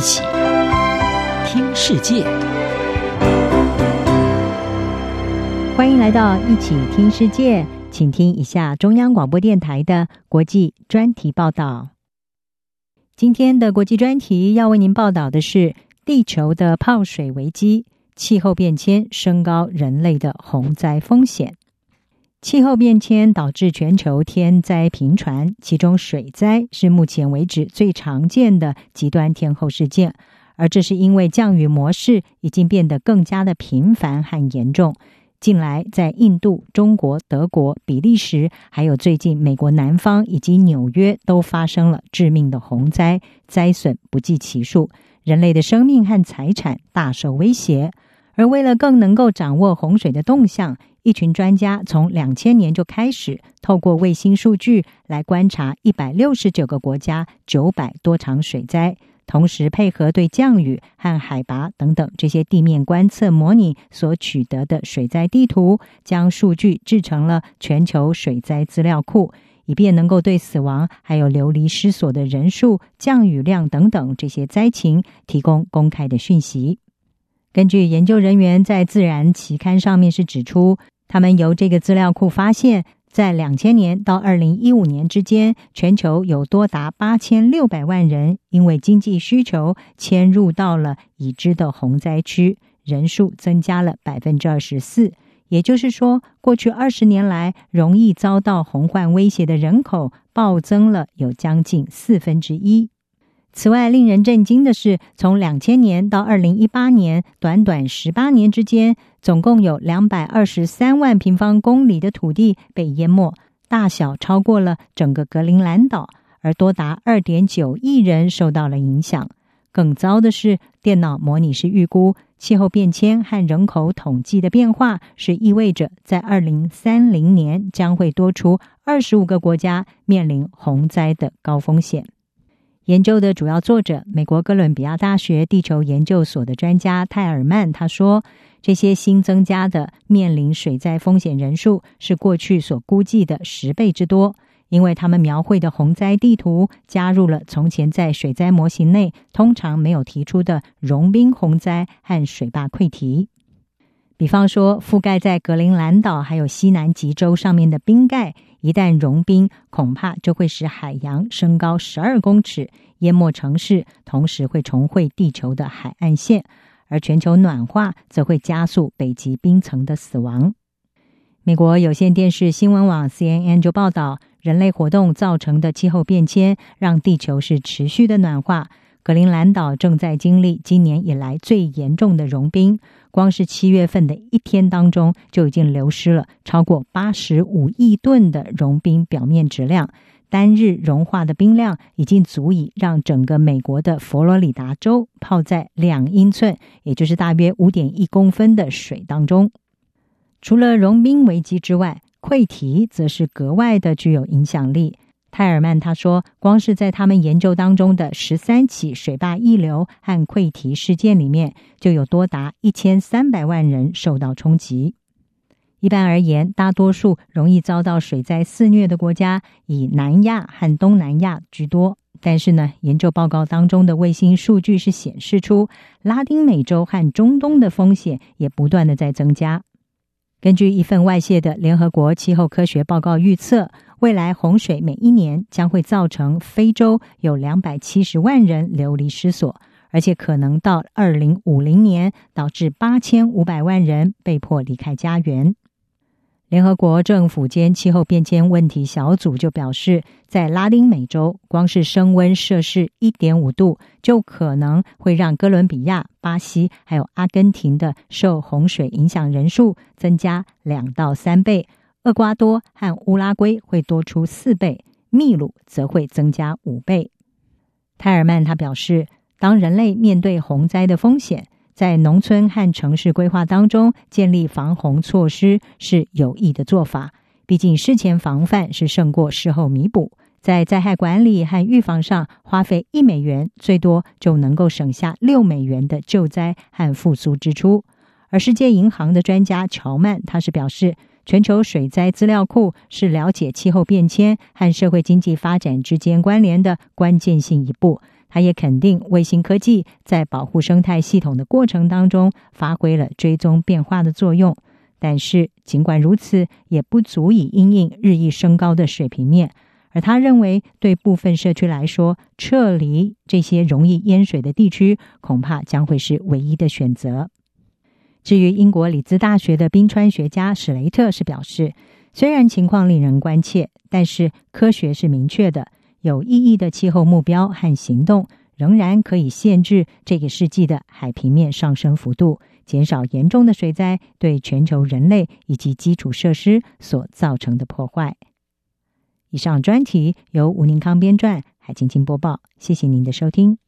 一起听世界，欢迎来到一起听世界，请听一下中央广播电台的国际专题报道。今天的国际专题要为您报道的是地球的泡水危机，气候变迁升高人类的洪灾风险。气候变迁导致全球天灾频传，其中水灾是目前为止最常见的极端天候事件，而这是因为降雨模式已经变得更加的频繁和严重。近来，在印度、中国、德国、比利时，还有最近美国南方以及纽约，都发生了致命的洪灾，灾损不计其数，人类的生命和财产大受威胁。而为了更能够掌握洪水的动向，一群专家从两千年就开始透过卫星数据来观察一百六十九个国家九百多场水灾，同时配合对降雨和海拔等等这些地面观测模拟所取得的水灾地图，将数据制成了全球水灾资料库，以便能够对死亡还有流离失所的人数、降雨量等等这些灾情提供公开的讯息。根据研究人员在《自然》期刊上面是指出，他们由这个资料库发现，在两千年到二零一五年之间，全球有多达八千六百万人因为经济需求迁入到了已知的洪灾区，人数增加了百分之二十四。也就是说，过去二十年来，容易遭到洪患威胁的人口暴增了有将近四分之一。此外，令人震惊的是，从两千年到二零一八年，短短十八年之间，总共有两百二十三万平方公里的土地被淹没，大小超过了整个格陵兰岛，而多达二点九亿人受到了影响。更糟的是，电脑模拟师预估，气候变迁和人口统计的变化，是意味着在二零三零年将会多出二十五个国家面临洪灾的高风险。研究的主要作者，美国哥伦比亚大学地球研究所的专家泰尔曼他说：“这些新增加的面临水灾风险人数是过去所估计的十倍之多，因为他们描绘的洪灾地图加入了从前在水灾模型内通常没有提出的融冰洪灾和水坝溃堤。比方说，覆盖在格陵兰岛还有西南极洲上面的冰盖。”一旦融冰，恐怕就会使海洋升高十二公尺，淹没城市，同时会重绘地球的海岸线。而全球暖化则会加速北极冰层的死亡。美国有线电视新闻网 CNN 就报道，人类活动造成的气候变迁让地球是持续的暖化。格陵兰岛正在经历今年以来最严重的融冰，光是七月份的一天当中，就已经流失了超过八十五亿吨的融冰表面质量，单日融化的冰量已经足以让整个美国的佛罗里达州泡在两英寸，也就是大约五点一公分的水当中。除了融冰危机之外，溃堤则是格外的具有影响力。泰尔曼他说，光是在他们研究当中的十三起水坝溢流和溃堤事件里面，就有多达一千三百万人受到冲击。一般而言，大多数容易遭到水灾肆虐的国家以南亚和东南亚居多。但是呢，研究报告当中的卫星数据是显示出，拉丁美洲和中东的风险也不断的在增加。根据一份外泄的联合国气候科学报告预测。未来洪水每一年将会造成非洲有两百七十万人流离失所，而且可能到二零五零年导致八千五百万人被迫离开家园。联合国政府间气候变迁问题小组就表示，在拉丁美洲，光是升温摄氏一点五度，就可能会让哥伦比亚、巴西还有阿根廷的受洪水影响人数增加两到三倍。厄瓜多和乌拉圭会多出四倍，秘鲁则会增加五倍。泰尔曼他表示，当人类面对洪灾的风险，在农村和城市规划当中建立防洪措施是有益的做法。毕竟事前防范是胜过事后弥补。在灾害管理和预防上花费一美元，最多就能够省下六美元的救灾和复苏支出。而世界银行的专家乔曼他是表示。全球水灾资料库是了解气候变迁和社会经济发展之间关联的关键性一步。他也肯定卫星科技在保护生态系统的过程当中发挥了追踪变化的作用，但是尽管如此，也不足以因应日益升高的水平面。而他认为，对部分社区来说，撤离这些容易淹水的地区，恐怕将会是唯一的选择。至于英国里兹大学的冰川学家史雷特是表示，虽然情况令人关切，但是科学是明确的，有意义的气候目标和行动仍然可以限制这个世纪的海平面上升幅度，减少严重的水灾对全球人类以及基础设施所造成的破坏。以上专题由吴宁康编撰，海青青播报。谢谢您的收听。